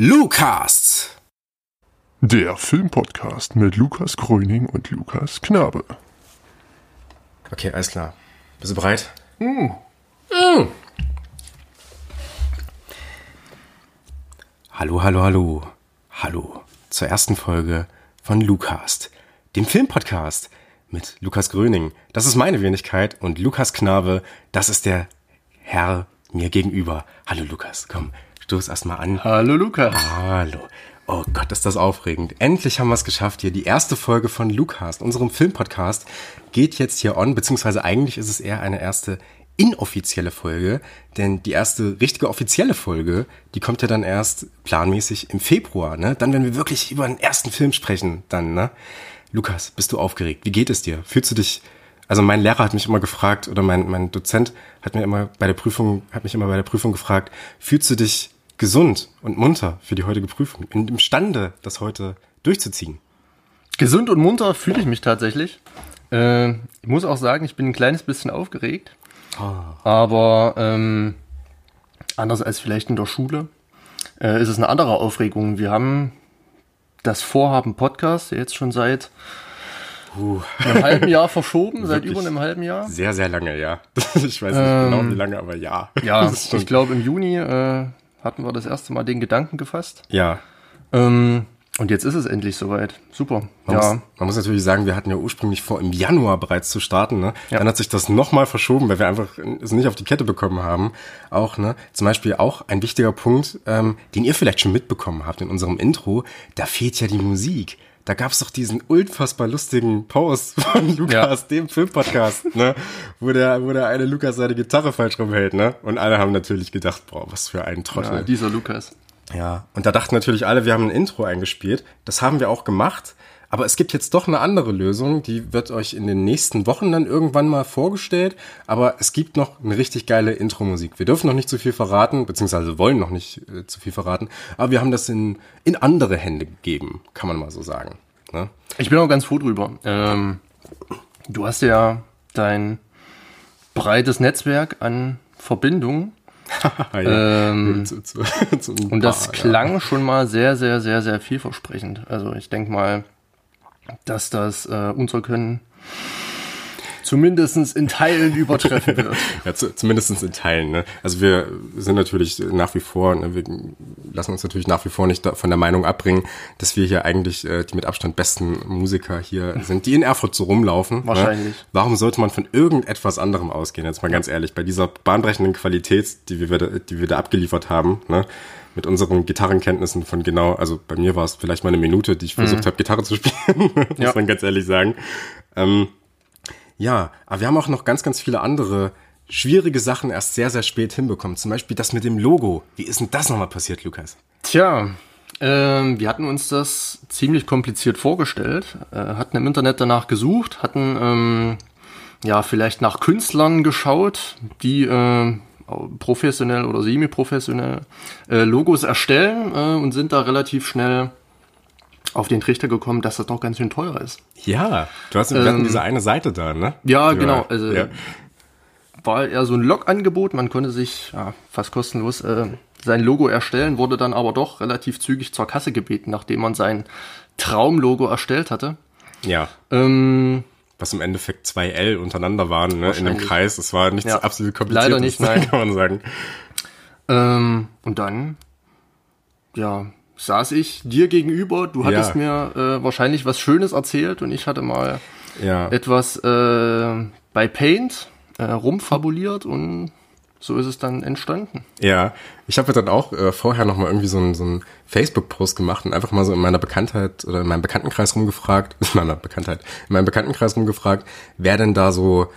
Lukas. Der Filmpodcast mit Lukas Gröning und Lukas Knabe. Okay, alles klar. Bist du bereit? Mm. Mm. Hallo, hallo, hallo. Hallo zur ersten Folge von Lukas, dem Filmpodcast mit Lukas Gröning. Das ist meine Wenigkeit und Lukas Knabe, das ist der Herr mir gegenüber. Hallo Lukas, komm, stoß erstmal an. Hallo Lukas. Hallo. Oh Gott, ist das aufregend. Endlich haben wir es geschafft hier. Die erste Folge von Lukas, unserem Filmpodcast, geht jetzt hier on, beziehungsweise eigentlich ist es eher eine erste inoffizielle Folge, denn die erste richtige offizielle Folge, die kommt ja dann erst planmäßig im Februar, ne? Dann, wenn wir wirklich über den ersten Film sprechen, dann, ne? Lukas, bist du aufgeregt? Wie geht es dir? Fühlst du dich, also mein Lehrer hat mich immer gefragt, oder mein, mein Dozent hat mir immer bei der Prüfung, hat mich immer bei der Prüfung gefragt, fühlst du dich gesund und munter für die heutige Prüfung, und imstande, das heute durchzuziehen? Gesund und munter fühle ich mich tatsächlich. Äh, ich muss auch sagen, ich bin ein kleines bisschen aufgeregt. Oh. Aber ähm, anders als vielleicht in der Schule äh, ist es eine andere Aufregung. Wir haben das Vorhaben Podcast jetzt schon seit uh. einem halben Jahr verschoben, seit über einem halben Jahr. Sehr, sehr lange, ja. Ich weiß nicht ähm, genau wie lange, aber ja. Ja, ich glaube im Juni äh, hatten wir das erste Mal den Gedanken gefasst. Ja. Ähm, und jetzt ist es endlich soweit. Super. Man, ja. muss, man muss natürlich sagen, wir hatten ja ursprünglich vor, im Januar bereits zu starten. Ne? Ja. Dann hat sich das nochmal verschoben, weil wir einfach es nicht auf die Kette bekommen haben. Auch, ne? Zum Beispiel auch ein wichtiger Punkt, ähm, den ihr vielleicht schon mitbekommen habt in unserem Intro, da fehlt ja die Musik. Da gab's doch diesen unfassbar lustigen Post von Lukas, ja. dem Filmpodcast, ne? wo, der, wo der eine Lukas seine Gitarre falsch rumhält, ne? Und alle haben natürlich gedacht, boah, was für ein Trottel. Ja, dieser Lukas. Ja, und da dachten natürlich alle, wir haben ein Intro eingespielt. Das haben wir auch gemacht. Aber es gibt jetzt doch eine andere Lösung, die wird euch in den nächsten Wochen dann irgendwann mal vorgestellt. Aber es gibt noch eine richtig geile Intro-Musik. Wir dürfen noch nicht zu viel verraten, beziehungsweise wollen noch nicht äh, zu viel verraten. Aber wir haben das in, in andere Hände gegeben, kann man mal so sagen. Ne? Ich bin auch ganz froh drüber. Ähm, du hast ja dein breites Netzwerk an Verbindungen ja, ähm, zu, zu, und das klang ja. schon mal sehr, sehr, sehr, sehr vielversprechend. Also ich denke mal, dass das äh, unser Können zumindest in Teilen übertreffen wird. ja, zu, zumindest in Teilen. Ne? Also wir sind natürlich nach wie vor, ne, wir lassen uns natürlich nach wie vor nicht von der Meinung abbringen, dass wir hier eigentlich äh, die mit Abstand besten Musiker hier sind, die in Erfurt so rumlaufen. Ne? Wahrscheinlich. Ne? Warum sollte man von irgendetwas anderem ausgehen? Jetzt mal ganz ehrlich, bei dieser bahnbrechenden Qualität, die wir, die wir da abgeliefert haben, ne? Mit unseren Gitarrenkenntnissen von genau, also bei mir war es vielleicht mal eine Minute, die ich versucht mhm. habe, Gitarre zu spielen, muss ja. man ganz ehrlich sagen. Ähm, ja, aber wir haben auch noch ganz, ganz viele andere schwierige Sachen erst sehr, sehr spät hinbekommen. Zum Beispiel das mit dem Logo. Wie ist denn das nochmal passiert, Lukas? Tja, ähm, wir hatten uns das ziemlich kompliziert vorgestellt, äh, hatten im Internet danach gesucht, hatten ähm, ja vielleicht nach Künstlern geschaut, die äh, professionell oder semi-professionell äh, Logos erstellen äh, und sind da relativ schnell auf den Trichter gekommen, dass das doch ganz schön teuer ist. Ja, du hast ähm, diese eine Seite da, ne? Ja, Die genau. also ja. war eher so ein Log-Angebot. Man konnte sich ja, fast kostenlos äh, sein Logo erstellen, wurde dann aber doch relativ zügig zur Kasse gebeten, nachdem man sein Traumlogo erstellt hatte. Ja. Ähm, was im Endeffekt zwei L untereinander waren, ne, in dem Kreis. Das war nichts ja, absolut kompliziertes, leider nicht, nein. kann man sagen. Ähm, und dann, ja, saß ich dir gegenüber. Du hattest ja. mir äh, wahrscheinlich was Schönes erzählt und ich hatte mal ja. etwas äh, bei Paint äh, rumfabuliert und so ist es dann entstanden. Ja, ich habe dann auch äh, vorher noch mal irgendwie so einen so einen Facebook-Post gemacht und einfach mal so in meiner Bekanntheit oder in meinem Bekanntenkreis rumgefragt, in meiner Bekanntheit, in meinem Bekanntenkreis rumgefragt, wer denn da so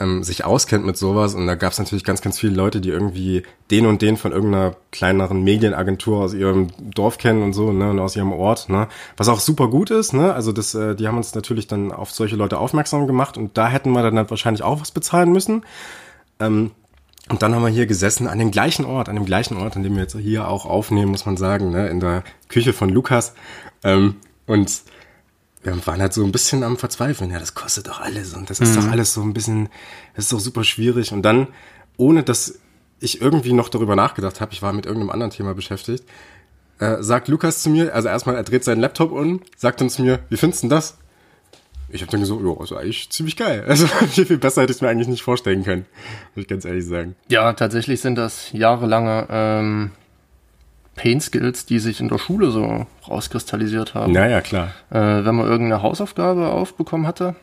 ähm, sich auskennt mit sowas. Und da gab es natürlich ganz, ganz viele Leute, die irgendwie den und den von irgendeiner kleineren Medienagentur aus ihrem Dorf kennen und so, ne, und aus ihrem Ort, ne. Was auch super gut ist, ne. Also das, äh, die haben uns natürlich dann auf solche Leute aufmerksam gemacht und da hätten wir dann halt wahrscheinlich auch was bezahlen müssen. Ähm, und dann haben wir hier gesessen an dem gleichen Ort, an dem gleichen Ort, an dem wir jetzt hier auch aufnehmen, muss man sagen, ne, in der Küche von Lukas. Ähm, und wir waren halt so ein bisschen am Verzweifeln. Ja, das kostet doch alles und das ist mhm. doch alles so ein bisschen, das ist doch super schwierig. Und dann, ohne dass ich irgendwie noch darüber nachgedacht habe, ich war mit irgendeinem anderen Thema beschäftigt, äh, sagt Lukas zu mir, also erstmal, er dreht seinen Laptop um, sagt zu mir, wie findest du denn das? Ich habe dann gesagt, ja, also eigentlich ziemlich geil. Also viel, viel besser hätte ich es mir eigentlich nicht vorstellen können, muss ich ganz ehrlich sagen. Ja, tatsächlich sind das jahrelange ähm, Pain Skills, die sich in der Schule so rauskristallisiert haben. Naja, klar. Äh, wenn man irgendeine Hausaufgabe aufbekommen hatte,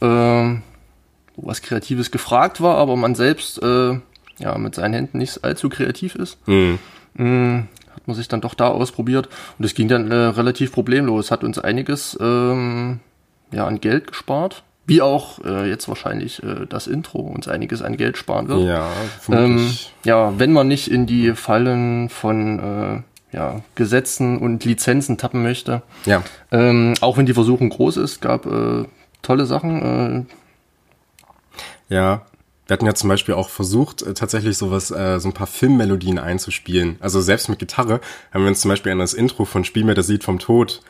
äh, wo was Kreatives gefragt war, aber man selbst äh, ja mit seinen Händen nicht allzu kreativ ist, Mhm. mh, hat man sich dann doch da ausprobiert und es ging dann äh, relativ problemlos. Hat uns einiges ähm, ja, an Geld gespart, wie auch äh, jetzt wahrscheinlich äh, das Intro uns einiges an Geld sparen wird. Ja, Ähm, ja, wenn man nicht in die Fallen von äh, ja, Gesetzen und Lizenzen tappen möchte, ja. ähm, auch wenn die Versuchung groß ist, gab äh, tolle Sachen. Äh, Ja, wir hatten ja zum Beispiel auch versucht, äh, tatsächlich sowas, äh, so ein paar Filmmelodien einzuspielen. Also selbst mit Gitarre haben wir uns zum Beispiel an das Intro von Spiel mir das Lied vom Tod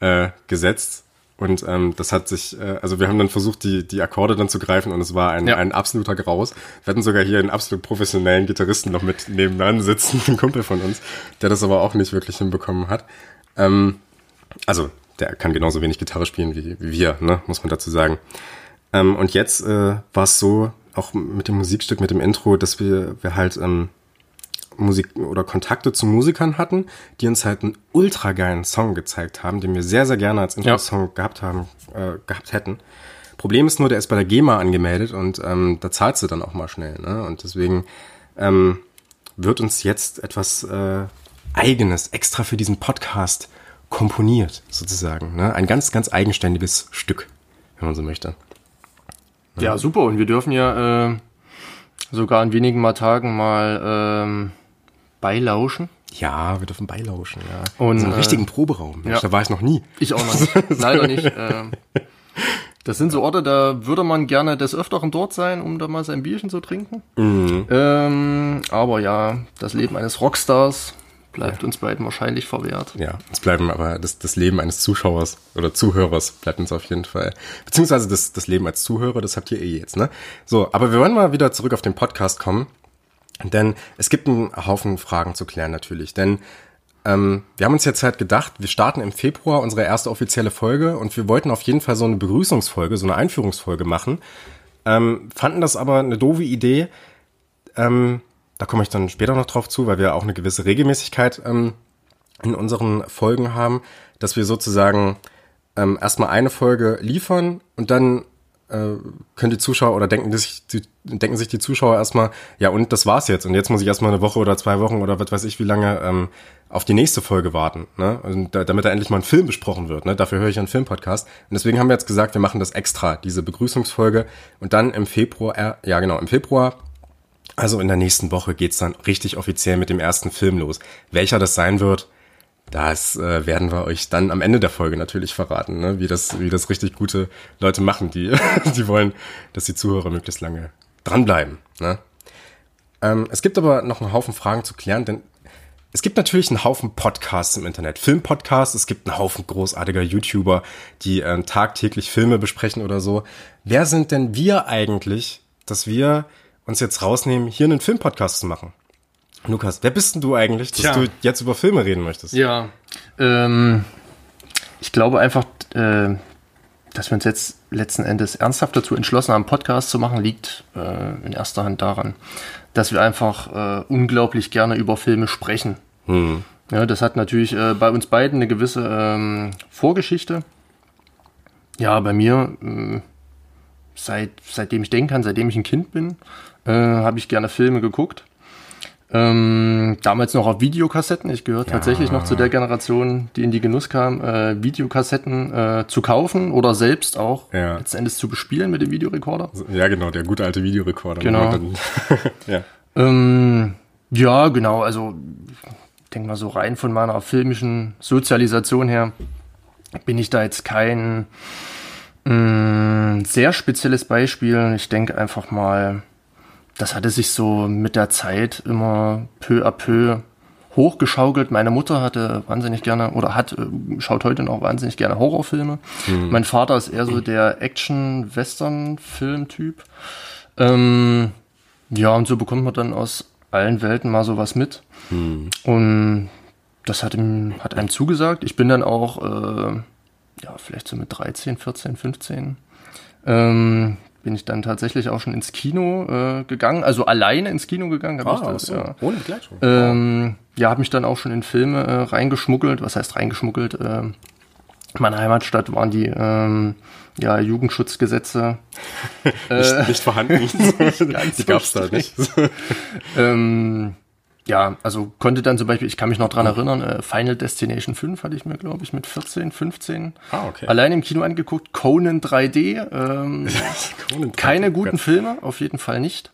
äh, gesetzt. Und ähm, das hat sich, äh, also wir haben dann versucht, die, die Akkorde dann zu greifen und es war ein, Ja. ein absoluter Graus. Wir hatten sogar hier einen absolut professionellen Gitarristen noch mit nebenan sitzen, ein Kumpel von uns, der das aber auch nicht wirklich hinbekommen hat. Ähm, also der kann genauso wenig Gitarre spielen wie, wie wir, ne, muss man dazu sagen. Ähm, und jetzt äh, war es so, auch mit dem Musikstück, mit dem Intro, dass wir, wir halt ähm, Musik oder Kontakte zu Musikern hatten, die uns halt einen ultra geilen Song gezeigt haben, den wir sehr, sehr gerne als Intro-Song gehabt haben, äh, gehabt hätten. Problem ist nur, der ist bei der GEMA angemeldet und ähm, da zahlst du dann auch mal schnell. Ne? Und deswegen ähm, wird uns jetzt etwas äh, Eigenes extra für diesen Podcast komponiert, sozusagen. Ne? Ein ganz, ganz eigenständiges Stück, wenn man so möchte. ja, super. Und wir dürfen ja äh, sogar in wenigen mal Tagen mal ähm, beilauschen. Ja, wir dürfen beilauschen, ja. Und, so einen äh, richtigen Proberaum. Mensch, ja. Da war ich noch nie. Ich auch noch nicht. Leider nicht. Ähm, das sind so Orte, da würde man gerne des Öfteren dort sein, um da mal sein Bierchen zu trinken. Ähm, aber ja, das Leben eines Rockstars bleibt uns beiden wahrscheinlich verwehrt. Ja, uns bleiben aber das, das Leben eines Zuschauers oder Zuhörers bleibt uns auf jeden Fall. Beziehungsweise das, das Leben als Zuhörer, das habt ihr eh jetzt, ne? So, aber wir wollen mal wieder zurück auf den Podcast kommen. Denn es gibt einen Haufen Fragen zu klären natürlich. Denn ähm, wir haben uns jetzt halt gedacht, wir starten im Februar unsere erste offizielle Folge und wir wollten auf jeden Fall so eine Begrüßungsfolge, so eine Einführungsfolge machen. Ähm, fanden das aber eine doofe Idee. Ähm, da komme ich dann später noch drauf zu, weil wir auch eine gewisse Regelmäßigkeit ähm, in unseren Folgen haben, dass wir sozusagen ähm, erstmal eine Folge liefern und dann äh, können die Zuschauer oder denken sich, die, denken sich die Zuschauer erstmal, ja und das war's jetzt und jetzt muss ich erstmal eine Woche oder zwei Wochen oder was weiß ich wie lange ähm, auf die nächste Folge warten, ne? Und da, damit da endlich mal ein Film besprochen wird, ne? Dafür höre ich einen Filmpodcast und deswegen haben wir jetzt gesagt, wir machen das extra, diese Begrüßungsfolge und dann im Februar, äh, ja genau, im Februar also in der nächsten Woche geht's dann richtig offiziell mit dem ersten Film los. Welcher das sein wird, das äh, werden wir euch dann am Ende der Folge natürlich verraten, ne? wie, das, wie das richtig gute Leute machen, die, die wollen, dass die Zuhörer möglichst lange dranbleiben. Ne? Ähm, es gibt aber noch einen Haufen Fragen zu klären, denn es gibt natürlich einen Haufen Podcasts im Internet. Filmpodcasts, es gibt einen Haufen großartiger YouTuber, die äh, tagtäglich Filme besprechen oder so. Wer sind denn wir eigentlich, dass wir uns jetzt rausnehmen, hier einen Filmpodcast zu machen? Lukas, wer bist denn du eigentlich, dass Tja. du jetzt über Filme reden möchtest? Ja, ähm, ich glaube einfach, äh, dass wir uns jetzt letzten Endes ernsthaft dazu entschlossen haben, einen Podcast zu machen, liegt äh, in erster Hand daran, dass wir einfach äh, unglaublich gerne über Filme sprechen. Ja, das hat natürlich äh, bei uns beiden eine gewisse ähm, Vorgeschichte. Ja, bei mir, äh, seit, seitdem ich denken kann, seitdem ich ein Kind bin, äh, habe ich gerne Filme geguckt. Ähm, damals noch auf Videokassetten. Ich gehöre tatsächlich noch zu der Generation, die in die Genuss kam, äh, Videokassetten äh, zu kaufen oder selbst auch Ja. letzten Endes zu bespielen mit dem Videorekorder. Ja, genau, der gute alte Videorekorder. Genau. Dann, ja. Ähm, ja, genau. Also ich denke mal so rein von meiner filmischen Sozialisation her bin ich da jetzt kein mh, sehr spezielles Beispiel. Ich denke einfach mal, das hatte sich so mit der Zeit immer peu à peu hochgeschaukelt. Meine Mutter hatte wahnsinnig gerne oder hat äh, schaut heute noch wahnsinnig gerne Horrorfilme. Mein Vater ist eher so der Action-Western-Film-Typ. Ähm, ja, und so bekommt man dann aus allen Welten mal sowas mit. Und das hat, ihm, hat einem zugesagt. Ich bin dann auch, äh, ja, vielleicht so mit 13, 14, 15, ähm, bin ich dann tatsächlich auch schon ins Kino äh, gegangen, also alleine ins Kino gegangen. Hab Ah, ich das, so, ja. ohne Begleitung. Ähm, ja, habe mich dann auch schon in Filme äh, reingeschmuggelt. Was heißt reingeschmuggelt? Ähm, in meiner Heimatstadt waren die ähm, ja, Jugendschutzgesetze. nicht, nicht vorhanden. ganz Die gab's da so nicht. Ähm, ja, also konnte dann zum Beispiel, ich kann mich noch dran erinnern, äh, Final Destination 5 hatte ich mir, glaube ich, mit 14, 15 Ah, okay. allein im Kino angeguckt. Conan 3D, ähm, Conan keine Gott. guten Filme, auf jeden Fall nicht.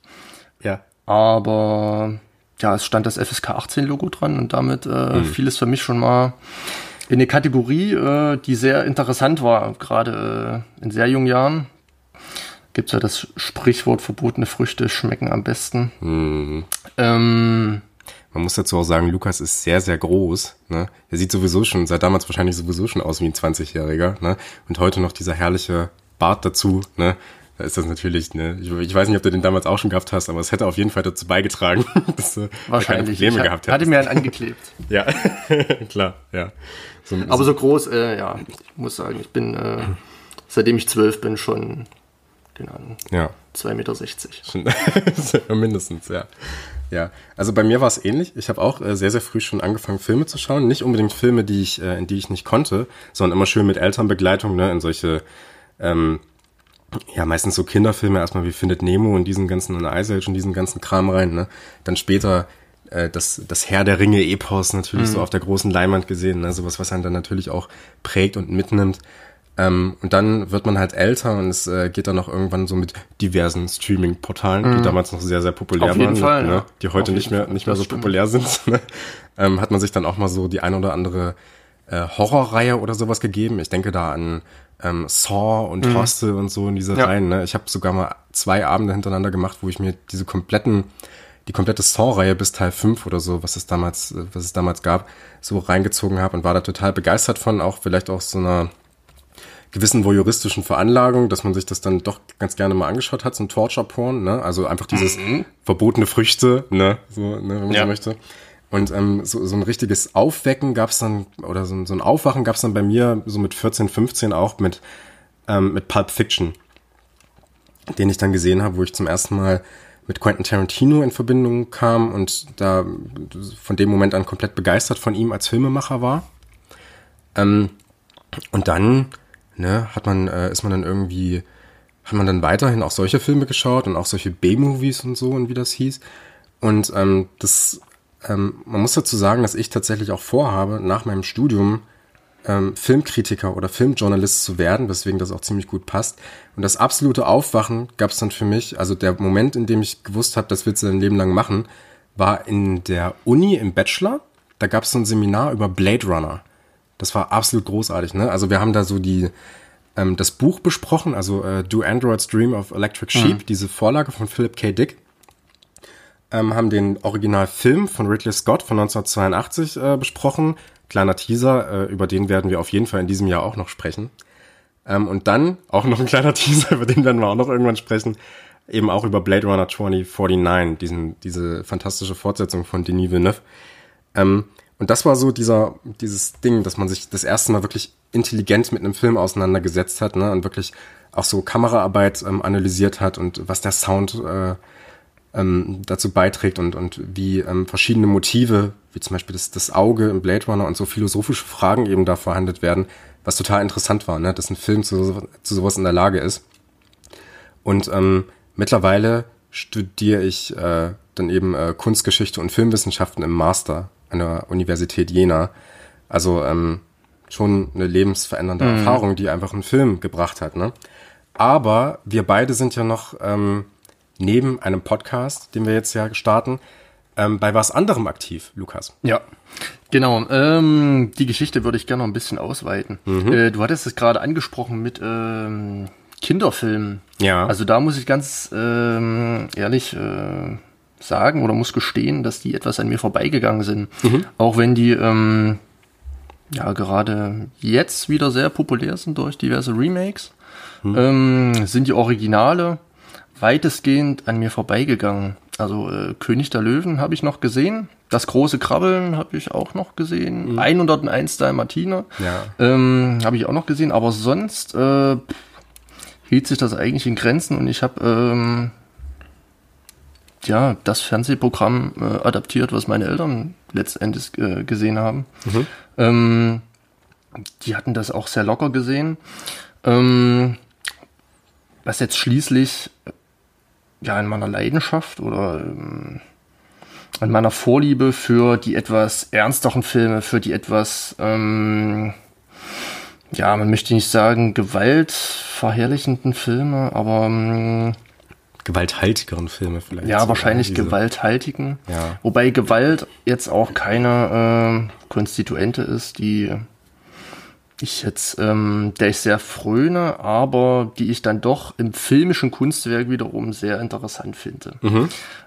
Ja. Aber ja, es stand das FSK 18 Logo dran und damit äh, Mhm. fiel es für mich schon mal in eine Kategorie, äh, die sehr interessant war, gerade äh, in sehr jungen Jahren. Gibt's ja das Sprichwort, verbotene Früchte schmecken am besten. Mhm. Ähm, Man muss dazu auch sagen, Lukas ist sehr, sehr groß. Ne? Er sieht sowieso schon, seit damals wahrscheinlich sowieso schon aus wie ein 20-Jähriger. Ne? Und heute noch dieser herrliche Bart dazu. Ne? Da ist das natürlich, ne? ich, ich weiß nicht, ob du den damals auch schon gehabt hast, aber es hätte auf jeden Fall dazu beigetragen, dass du keine wahrscheinlich. Probleme ich gehabt hatte hättest. mir einen angeklebt. Ja, klar, ja. So, Aber so groß, äh, ja, ich muss sagen, ich bin, äh, seitdem ich zwölf bin, schon, keine Ahnung, ja. 2,60 Meter. Schon- Mindestens, ja. Ja, also bei mir war es ähnlich. Ich habe auch äh, sehr, sehr früh schon angefangen, Filme zu schauen. Nicht unbedingt Filme, die ich, äh, in die ich nicht konnte, sondern immer schön mit Elternbegleitung, ne, in solche, ähm, ja, meistens so Kinderfilme, erstmal wie Findet Nemo und diesen ganzen und Ice Age und diesen ganzen Kram rein, ne. Dann später äh, das, das Herr der Ringe-Epos natürlich so auf der großen Leinwand gesehen, ne, sowas, was einen dann natürlich auch prägt und mitnimmt. Ähm, und dann wird man halt älter und es äh, geht dann auch irgendwann so mit diversen Streaming-Portalen, die damals noch sehr, sehr populär Auf jeden waren, Fall, ne, ja. die heute nicht mehr, nicht mehr so stimmt. populär sind. Ne? Ähm, hat man sich dann auch mal so die ein oder andere äh, Horrorreihe oder sowas gegeben. Ich denke da an ähm, Saw und Hostel und so in diese Mhm. Ja. Reihen. Ne? Ich habe sogar mal zwei Abende hintereinander gemacht, wo ich mir diese kompletten die komplette Saw-Reihe bis Teil 5 oder so, was es damals, äh, was es damals gab, so reingezogen habe und war da total begeistert von, auch vielleicht auch so einer gewissen voyeuristischen Veranlagung, dass man sich das dann doch ganz gerne mal angeschaut hat, so ein Torture-Porn, ne? Also einfach dieses verbotene Früchte, ne? So, ne, wenn man Ja. so möchte. Und ähm, so, so ein richtiges Aufwecken gab's dann, oder so, ein- so ein Aufwachen gab's dann bei mir so mit 14, 15 auch mit, ähm, mit Pulp Fiction, den ich dann gesehen habe, wo ich zum ersten Mal mit Quentin Tarantino in Verbindung kam und da von dem Moment an komplett begeistert von ihm als Filmemacher war. Ähm, und dann ne, hat man, äh, ist man dann irgendwie, hat man dann weiterhin auch solche Filme geschaut und auch solche B-Movies und so und wie das hieß. Und ähm, das, ähm, man muss dazu sagen, dass ich tatsächlich auch vorhabe, nach meinem Studium ähm, Filmkritiker oder Filmjournalist zu werden, weswegen das auch ziemlich gut passt. Und das absolute Aufwachen gab es dann für mich, also der Moment, in dem ich gewusst habe, das willst du dein Leben lang machen, war in der Uni im Bachelor. Da gab es so ein Seminar über Blade Runner. Das war absolut großartig, ne? Also wir haben da so die ähm, das Buch besprochen, also äh, Do Androids Dream of Electric Sheep, diese Vorlage von Philip K. Dick. Ähm, haben den Originalfilm von Ridley Scott von 1982 äh, besprochen. Kleiner Teaser, äh, über den werden wir auf jeden Fall in diesem Jahr auch noch sprechen. Ähm, und dann auch noch ein kleiner Teaser, über den werden wir auch noch irgendwann sprechen. Eben auch über Blade Runner 2049, diesen, diese fantastische Fortsetzung von Denis Villeneuve. Ähm, und das war so dieser, dieses Ding, dass man sich das erste Mal wirklich intelligent mit einem Film auseinandergesetzt hat, ne, und wirklich auch so Kameraarbeit ähm, analysiert hat und was der Sound äh, ähm, dazu beiträgt und, und wie ähm, verschiedene Motive, wie zum Beispiel das, das Auge im Blade Runner und so philosophische Fragen eben da verhandelt werden, was total interessant war, ne, dass ein Film zu, zu sowas in der Lage ist. Und ähm, mittlerweile studiere ich äh, dann eben äh, Kunstgeschichte und Filmwissenschaften im Master an der Universität Jena. Also ähm, schon eine lebensverändernde Erfahrung, die einfach ein Film gebracht hat. Ne? Aber wir beide sind ja noch ähm, neben einem Podcast, den wir jetzt ja starten, ähm, bei was anderem aktiv, Lukas. Ja, genau. Ähm, die Geschichte würde ich gerne noch ein bisschen ausweiten. Mhm. Äh, du hattest es gerade angesprochen mit ähm, Kinderfilmen. Ja. Also da muss ich ganz ähm, ehrlich äh, sagen oder muss gestehen, dass die etwas an mir vorbeigegangen sind. Mhm. Auch wenn die ähm, ja gerade jetzt wieder sehr populär sind durch diverse Remakes, Mhm. ähm, sind die Originale weitestgehend an mir vorbeigegangen. Also äh, König der Löwen habe ich noch gesehen. Das große Krabbeln habe ich auch noch gesehen. Mhm. 101 Dalmatiner Ja. ähm, habe ich auch noch gesehen. Aber sonst äh, hielt sich das eigentlich in Grenzen und ich habe ähm, ja das Fernsehprogramm äh, adaptiert, was meine Eltern letztendlich äh, gesehen haben. Ähm, die hatten das auch sehr locker gesehen. Ähm, was jetzt schließlich äh, ja in meiner Leidenschaft oder ähm, an meiner Vorliebe für die etwas ernsteren Filme, für die etwas ähm, ja, man möchte nicht sagen gewaltverherrlichenden Filme, aber ähm, Gewalthaltigeren Filme vielleicht. ja, wahrscheinlich diese- gewalthaltigen. Ja. Wobei Gewalt jetzt auch keine äh, Konstituente ist, die ich jetzt, ähm, der ich sehr fröne, aber die ich dann doch im filmischen Kunstwerk wiederum sehr interessant finde.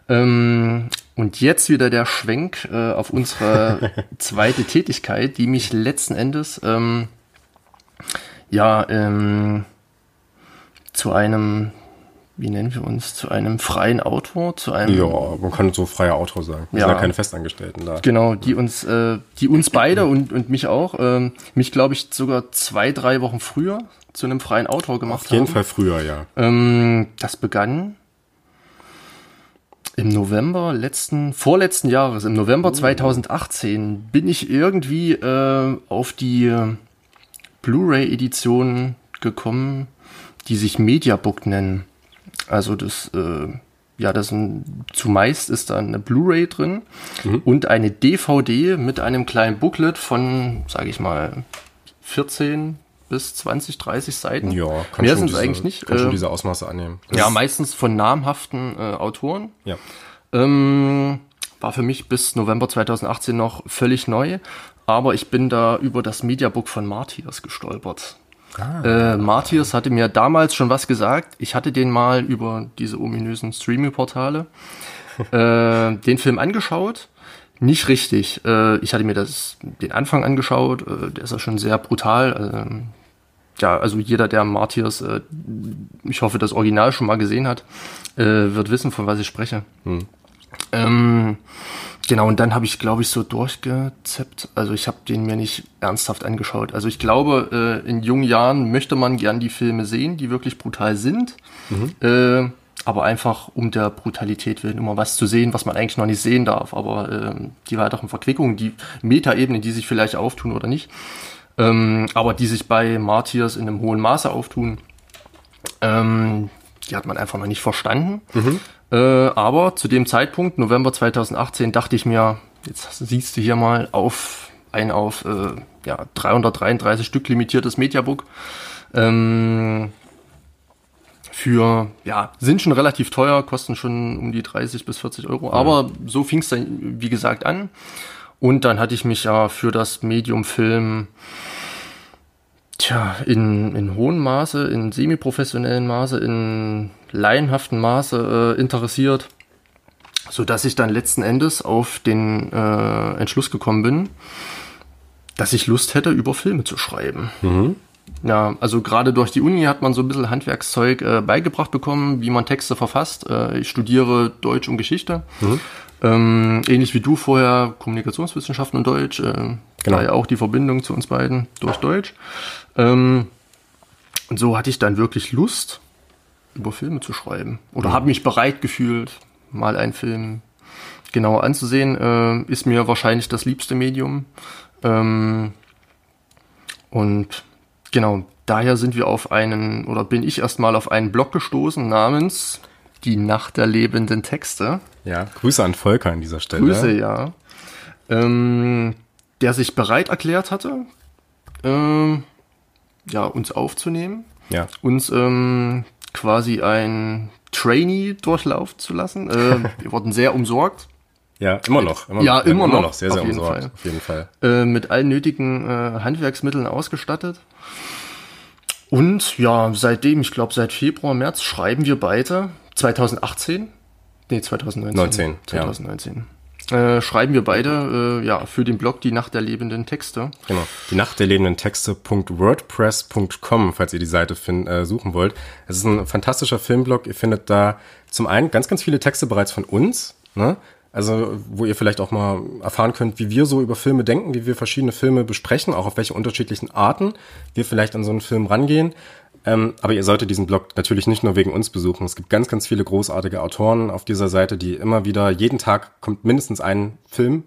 Ähm, und jetzt wieder der Schwenk äh, auf unsere zweite Tätigkeit, die mich letzten Endes ähm, ja ähm, zu einem, wie nennen wir uns, zu einem freien Autor, zu einem Ja, man kann so freier Autor sagen. Wir Ja. sind ja keine Festangestellten da. Genau, die uns, äh, die uns beide und, und mich auch, ähm, mich glaube ich sogar zwei, drei Wochen früher zu einem freien Autor gemacht Auf jeden haben. Fall früher, ja. Ähm, das begann im November letzten, vorletzten Jahres, im November 2018, bin ich irgendwie äh, auf die Blu-ray-Edition gekommen, die sich Mediabook nennen. Also das, äh, ja, das ein, zumeist ist da eine Blu-ray drin und eine DVD mit einem kleinen Booklet von, sage ich mal, 14 bis 20, 30 Seiten. Ja, kann Mehr schon sind es eigentlich nicht. Kann schon Äh, diese Ausmaße annehmen. Das ja, ist- meistens von namhaften äh, Autoren. ja. Ähm, war für mich bis November 2018 noch völlig neu, aber ich bin da über das Mediabook von Martyrs gestolpert. Äh, Martyrs hatte mir damals schon was gesagt. Ich hatte den mal über diese ominösen Streaming-Portale äh, den Film angeschaut. Nicht richtig. Äh, ich hatte mir das, den Anfang angeschaut. Äh, der ist ja schon sehr brutal. Ähm, ja, also jeder, der Martyrs, äh, ich hoffe, das Original schon mal gesehen hat, äh, wird wissen, von was ich spreche. Ähm, genau, und dann habe ich, glaube ich, so durchgezeppt. Also ich habe den mir nicht ernsthaft angeschaut. Also ich glaube, äh, in jungen Jahren möchte man gern die Filme sehen, die wirklich brutal sind. Äh, aber einfach um der Brutalität willen, um mal was zu sehen, was man eigentlich noch nicht sehen darf. Aber ähm, die weiteren Verquickungen, die Metaebenen, die sich vielleicht auftun oder nicht, ähm, aber die sich bei Martyrs in einem hohen Maße auftun, ähm, die hat man einfach noch nicht verstanden. Äh, aber zu dem Zeitpunkt, November 2018, dachte ich mir, jetzt siehst du hier mal auf ein auf äh, ja, 333 Stück limitiertes Mediabook. Ähm, für, ja, sind schon relativ teuer, kosten schon um die 30 bis 40 Euro. Aber so fing es dann, wie gesagt, an. Und dann hatte ich mich ja für das Medium Film Tja, in, in hohem Maße, in semiprofessionellen Maße, in laienhaften Maße äh, interessiert, so dass ich dann letzten Endes auf den äh, Entschluss gekommen bin, dass ich Lust hätte, über Filme zu schreiben. Ja, also gerade durch die Uni hat man so ein bisschen Handwerkszeug äh, beigebracht bekommen, wie man Texte verfasst. Äh, ich studiere Deutsch und Geschichte. Ähm, ähnlich wie du vorher Kommunikationswissenschaften und Deutsch. Äh, Genau. Ja auch die Verbindung zu uns beiden durch Deutsch. Ähm, und so hatte ich dann wirklich Lust, über Filme zu schreiben. Oder habe mich bereit gefühlt, mal einen Film genauer anzusehen. Äh, ist mir wahrscheinlich das liebste Medium. Ähm, und genau, daher sind wir auf einen, oder bin ich erstmal auf einen Blog gestoßen namens Die Nacht der lebenden Texte. Ja, Grüße an Volker an dieser Stelle. Grüße, ja. Ähm, der sich bereit erklärt hatte, ähm, ja, uns aufzunehmen, Ja. uns ähm, quasi ein Trainee-Durchlauf zu lassen. Äh, wir wurden sehr umsorgt. Ja, immer noch. Immer Ja, noch, immer noch, Sehr, auf sehr jeden umsorgt. Fall. Auf jeden Fall. äh, mit allen nötigen äh, Handwerksmitteln ausgestattet. Und ja, seitdem, ich glaube seit Februar, März, schreiben wir beide 2018. Nee, 2019. 19, ja. 2019. äh, schreiben wir beide äh, ja für den Blog die Nacht der lebenden Texte. Genau. Die Nacht der lebenden Texte.wordpress.com, falls ihr die Seite find, äh, suchen wollt. Es ist ein fantastischer Filmblog. Ihr findet da zum einen ganz, ganz viele Texte bereits von uns, ne? Also, wo ihr vielleicht auch mal erfahren könnt, wie wir so über Filme denken, wie wir verschiedene Filme besprechen, auch auf welche unterschiedlichen Arten wir vielleicht an so einen Film rangehen. Ähm, aber ihr solltet diesen Blog natürlich nicht nur wegen uns besuchen. Es gibt ganz, ganz viele großartige Autoren auf dieser Seite, die immer wieder, jeden Tag kommt mindestens ein Film,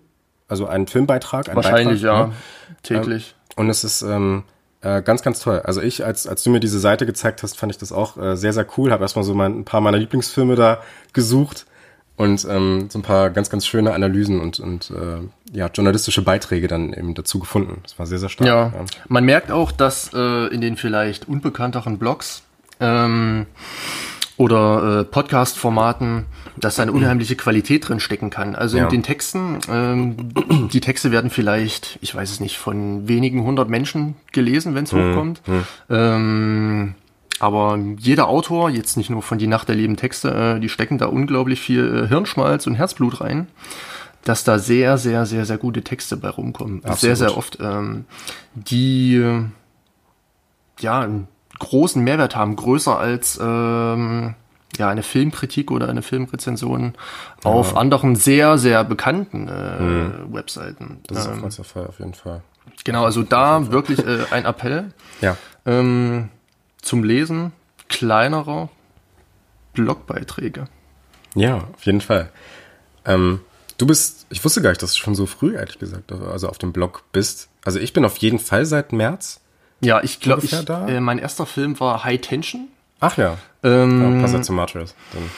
also ein Filmbeitrag. Ein Wahrscheinlich, Beitrag, ja. ne? Täglich. Und es ist ähm, äh, ganz, ganz toll. Also ich, als, als du mir diese Seite gezeigt hast, fand ich das auch äh, sehr, sehr cool. Habe erstmal so mein, ein paar meiner Lieblingsfilme da gesucht und ähm, so ein paar ganz, ganz schöne Analysen und, und äh, ja, journalistische Beiträge dann eben dazu gefunden. Das war sehr, sehr stark. Ja. Man merkt auch, dass äh, in den vielleicht unbekannteren Blogs ähm, oder äh, Podcast-Formaten, dass da eine unheimliche Qualität drin stecken kann. Also Ja. in den Texten, ähm, die Texte werden vielleicht, ich weiß es nicht, von wenigen hundert Menschen gelesen, wenn es hochkommt. Ähm, aber jeder Autor, jetzt nicht nur von Die Nacht der Leben Texte, äh, die stecken da unglaublich viel äh, Hirnschmalz und Herzblut rein, dass da sehr, sehr, sehr, sehr gute Texte bei rumkommen. Absolut. Sehr, sehr oft, ähm, die äh, ja einen großen Mehrwert haben, größer als ähm, ja eine Filmkritik oder eine Filmrezension auf anderen sehr, sehr bekannten äh, Webseiten. Mhm. Das ist Ähm, auf jeden Fall. genau, also da wirklich äh, ein Appell Ja. ähm, zum Lesen kleinerer Blogbeiträge. Ja, auf jeden Fall. Ähm, du bist, ich wusste gar nicht, dass du schon so früh, ehrlich gesagt, also auf dem Blog bist. Also ich bin auf jeden Fall seit März. Ja, ich glaube, äh, mein erster Film war High Tension. Ach ja, Ähm, ja Passer zu Matris. Dann,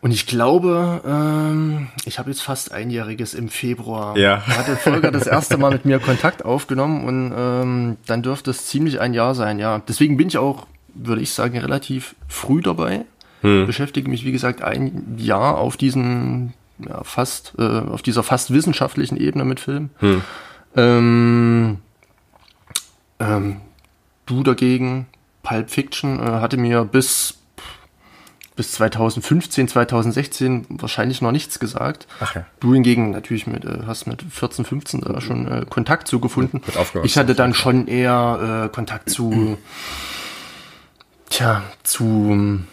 Und ich glaube, ähm, ich habe jetzt fast einjähriges im Februar. Ja. Da hatte Volker das erste Mal mit mir Kontakt aufgenommen und ähm, dann dürfte es ziemlich ein Jahr sein, ja. Deswegen bin ich auch, würde ich sagen, relativ früh dabei. Beschäftige mich, wie gesagt, ein Jahr auf diesen, ja, fast, äh, auf dieser fast wissenschaftlichen Ebene mit Film. Ähm, ähm, du dagegen, Pulp Fiction, äh, hatte mir bis bis 2015, 2016 wahrscheinlich noch nichts gesagt. Ach ja. Du hingegen natürlich mit, äh, hast mit 14, 15 da schon äh, Kontakt zugefunden. Ich hatte dann schon eher äh, Kontakt zu, tja, zu ähm,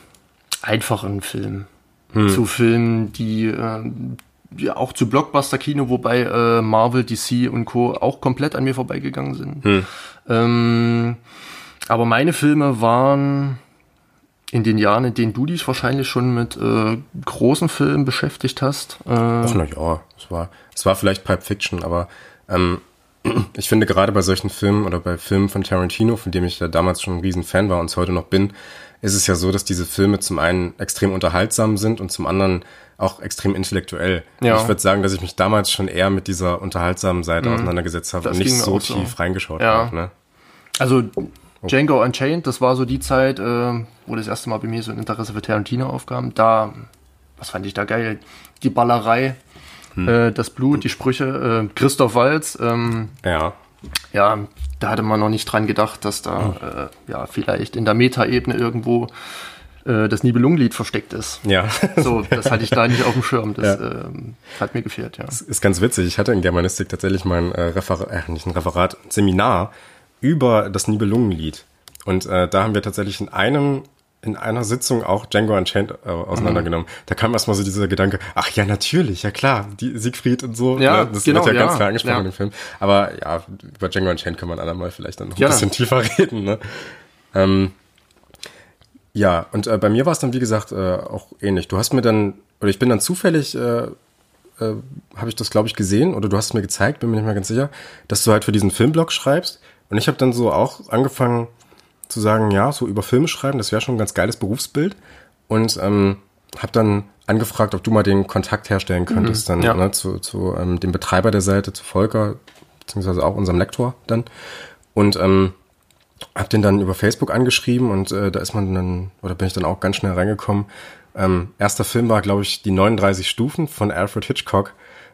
einfachen Filmen. Hm. Zu Filmen, die ähm, ja auch zu Blockbuster-Kino, wobei äh, Marvel, DC und Co. auch komplett an mir vorbeigegangen sind. Hm. Ähm, aber meine Filme waren in den Jahren, in denen du dich wahrscheinlich schon mit äh, großen Filmen beschäftigt hast. Äh, Ach na ja, es war, es war vielleicht Pipe Fiction, aber ähm, ich finde gerade bei solchen Filmen oder bei Filmen von Tarantino, von dem ich ja damals schon ein Riesenfan war und es heute noch bin, ist es ja so, dass diese Filme zum einen extrem unterhaltsam sind und zum anderen auch extrem intellektuell. Ja. Ich würde sagen, dass ich mich damals schon eher mit dieser unterhaltsamen Seite auseinandergesetzt habe Das und nicht so auch tief reingeschaut Ja. habe. Ne? Also Django Unchained, das war so die Zeit, äh, wo das erste Mal bei mir so ein Interesse für Tarantino aufkam. Da, was fand ich da geil? Die Ballerei, äh, das Blut, die Sprüche, äh, Christoph Waltz, ähm, Ja. ja, da hatte man noch nicht dran gedacht, dass da äh, ja vielleicht in der Metaebene irgendwo äh, das Nibelungenlied versteckt ist. Ja. So, das hatte ich da nicht auf dem Schirm. Das Ja. ähm, hat mir gefehlt, ja. ist ganz witzig. Ich hatte in Germanistik tatsächlich mal ein äh, Referat, äh, nicht ein Referat, ein Seminar über das Nibelungenlied. Und äh, da haben wir tatsächlich in einem in einer Sitzung auch Django Unchained äh, auseinandergenommen. Da kam erstmal so dieser Gedanke, ach ja, natürlich, ja klar, die Siegfried und so. Ja, ne? das genau, wird ja, ganz ja, klar angesprochen ja. dem Film. Aber ja, über Django Unchained kann man andermal vielleicht dann noch ein Ja. bisschen tiefer reden. Ne? Ähm, ja, und äh, bei mir war es dann, wie gesagt, äh, auch ähnlich. Du hast mir dann, oder ich bin dann zufällig, äh, äh, habe ich das, glaube ich, gesehen, oder du hast es mir gezeigt, bin mir nicht mehr ganz sicher, dass du halt für diesen Filmblog schreibst. Und ich habe dann so auch angefangen zu sagen, ja, so über Filme schreiben, das wäre schon ein ganz geiles Berufsbild. Und ähm, habe dann angefragt, ob du mal den Kontakt herstellen könntest, dann ja. ne, zu, zu ähm, dem Betreiber der Seite, zu Volker, beziehungsweise auch unserem Lektor dann. Und ähm, hab den dann über Facebook angeschrieben und äh, da ist man dann, oder bin ich dann auch ganz schnell reingekommen. Ähm, erster Film war, glaube ich, die 39 Stufen von Alfred Hitchcock.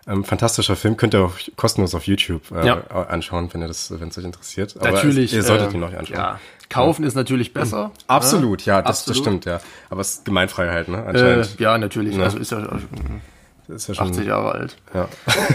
Ähm, fantastischer Film, könnt ihr auch kostenlos auf YouTube äh, Ja. anschauen, wenn ihr das, wenn es euch interessiert. Aber Natürlich. ihr solltet äh, ihn euch anschauen. Ja, kaufen ist natürlich besser. Absolut, ja, das, das Absolut. stimmt, ja. Aber es ist Gemeinfreiheit, ne? Äh, Anscheinend. ja, natürlich. Also ist ja, äh, ist ja schon 80 Jahre alt. Ja.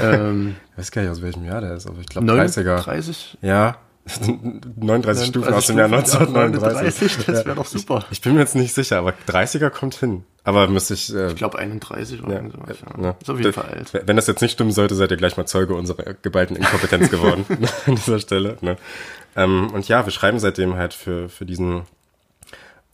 ähm, Ich weiß gar nicht, aus welchem Jahr der ist, aber ich glaube 30er. 30er. 30? Ja. 39 Stufen aus dem Jahr 1939. Das wäre doch super. Ich bin mir jetzt nicht sicher, aber 30er kommt hin. Aber müsste ich. Äh, Ich glaube 31 oder ja, sowas. Ja. ne. Ist auf jeden Fall alt. Wenn das jetzt nicht stimmen sollte, seid ihr gleich mal Zeuge unserer geballten Inkompetenz geworden an dieser Stelle. Ne? Ähm, und ja, wir schreiben seitdem halt für, für diesen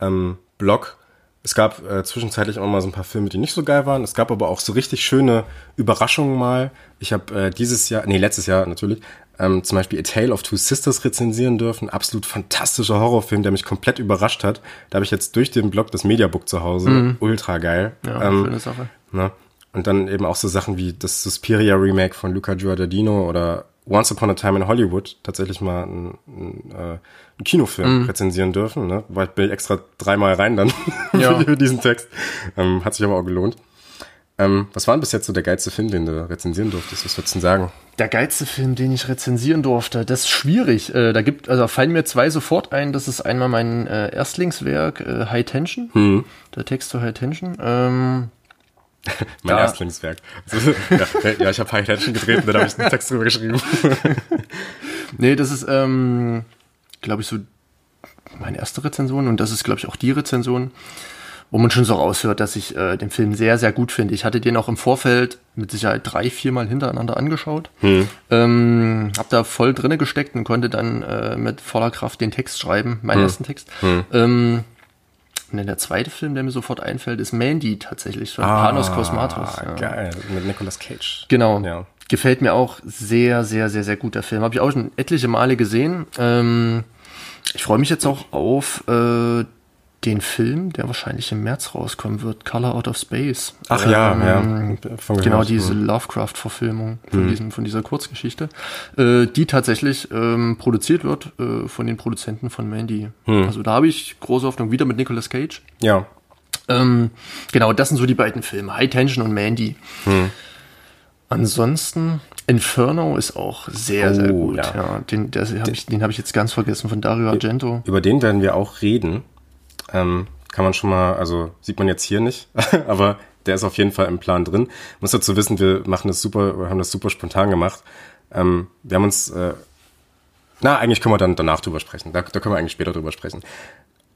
ähm, Blog. Es gab äh, zwischenzeitlich auch mal so ein paar Filme, die nicht so geil waren. Es gab aber auch so richtig schöne Überraschungen mal. Ich habe äh, dieses Jahr, nee, letztes Jahr natürlich, ähm, zum Beispiel A Tale of Two Sisters rezensieren dürfen. Absolut fantastischer Horrorfilm, der mich komplett überrascht hat. Da habe ich jetzt durch den Blog das Mediabook zu Hause. Ultra geil. Ja, Ähm, schöne Sache. Ne? Und dann eben auch so Sachen wie das Suspiria Remake von Luca Giordano oder Once Upon a Time in Hollywood tatsächlich mal ein, ein, äh, einen Kinofilm rezensieren dürfen. Ne? War ich bin ich extra dreimal rein dann Ja. für diesen Text. Ähm, hat sich aber auch gelohnt. Ähm, was war denn bis jetzt so der geilste Film, den du rezensieren durftest? Was würdest du denn sagen? Der geilste Film, den ich rezensieren durfte, das ist schwierig. Äh, da gibt, also fallen mir zwei sofort ein. Das ist einmal mein äh, Erstlingswerk äh, High Tension, Hm. der Text zu High Tension. Ähm, Mein Da- Erstlingswerk. Also, ja, ja, ich habe High Tension gedreht und dann habe ich einen Text drüber geschrieben. nee, das ist, ähm, glaube ich, so meine erste Rezension und das ist, glaube ich, auch die Rezension, wo man schon so raushört, dass ich äh, den Film sehr, sehr gut finde. Ich hatte den auch im Vorfeld mit Sicherheit drei, viermal hintereinander angeschaut. Ähm, hab da voll drinne gesteckt und konnte dann äh, mit voller Kraft den Text schreiben, meinen ersten Text. Ähm, und dann der zweite Film, der mir sofort einfällt, ist Mandy tatsächlich von Panos Kosmatos. Ja. Ah, Geil, mit Nicolas Cage. Genau. Ja. Gefällt mir auch sehr, sehr, sehr, sehr gut, der Film. Habe ich auch schon etliche Male gesehen. Ähm, ich freue mich jetzt auch auf äh, den Film, der wahrscheinlich im März rauskommen wird, Color Out of Space. Ach ja, Ähm, ja. Von Genau, diese Lovecraft-Verfilmung von, diesem, von dieser Kurzgeschichte, äh, die tatsächlich ähm, produziert wird äh, von den Produzenten von Mandy. Also da habe ich große Hoffnung wieder mit Nicolas Cage. Ja. Ähm, genau, das sind so die beiden Filme, High Tension und Mandy. Ansonsten, Inferno ist auch sehr, sehr Oh, gut. ja. Ja. den der hab ich, den habe ich jetzt ganz vergessen von Dario Argento. Über den werden wir auch reden. Ähm, kann man schon mal, also sieht man jetzt hier nicht, aber der ist auf jeden Fall im Plan drin. Muss dazu wissen, wir machen das super, wir haben das super spontan gemacht. Ähm, wir haben uns, äh, na, eigentlich können wir dann danach drüber sprechen. Da, da können wir eigentlich später drüber sprechen.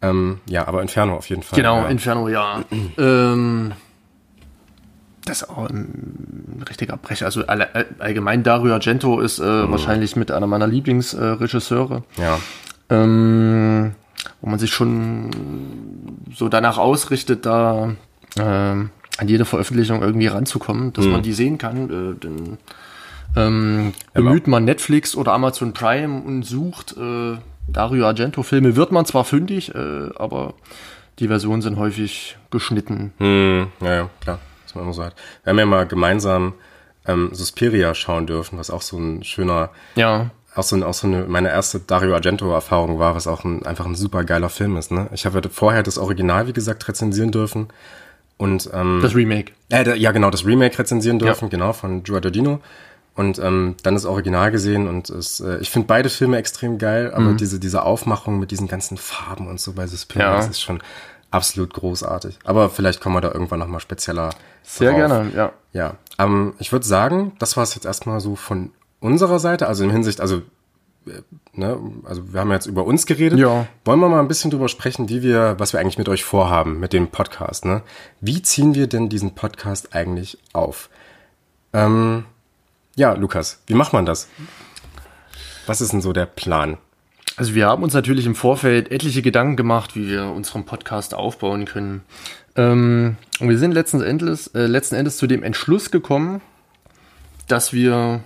Ähm, ja, aber Inferno auf jeden Fall. Genau, ja. Inferno, ja. ähm, das ist auch ein richtiger Brecher. Also all- allgemein Dario Argento ist äh, Mhm. wahrscheinlich mit einer meiner Lieblingsregisseure. ja. ähm, wo man sich schon so danach ausrichtet, da ähm, an jede Veröffentlichung irgendwie ranzukommen, dass man die sehen kann. Äh, dann ähm, bemüht man Netflix oder Amazon Prime und sucht äh, Dario Argento-Filme. Wird man zwar fündig, äh, aber die Versionen sind häufig geschnitten. Hm, ja, ja, klar. Was man immer so hat. Wir haben ja mal gemeinsam ähm, Suspiria schauen dürfen, was auch so ein schöner Ja, auch so, auch so eine, meine erste Dario Argento-Erfahrung war, was auch ein, einfach ein super geiler Film ist. Ne? Ich habe vorher das Original, wie gesagt, rezensieren dürfen. Und ähm, das Remake. äh, ja, genau, das Remake rezensieren dürfen, genau, von Giordano. Und ähm, dann das Original gesehen und es, äh, ich finde beide Filme extrem geil, aber diese, diese Aufmachung mit diesen ganzen Farben und so bei Suspiria, Ja. das ist schon absolut großartig. Aber vielleicht kommen wir da irgendwann nochmal spezieller Sehr drauf. gerne, ja. Ja, ähm, ich würde sagen, das war es jetzt erstmal so von unserer Seite, also in Hinsicht, also, äh, ne, also wir haben jetzt über uns geredet. Ja. Wollen wir mal ein bisschen drüber sprechen, wie wir, was wir eigentlich mit euch vorhaben, mit dem Podcast, ne? Wie ziehen wir denn diesen Podcast eigentlich auf? Ähm, ja, Lukas, wie macht man das? Was ist denn so der Plan? Also wir haben uns natürlich im Vorfeld etliche Gedanken gemacht, wie wir unseren Podcast aufbauen können. Ähm, und wir sind letzten Endes, äh, letzten Endes zu dem Entschluss gekommen, dass wir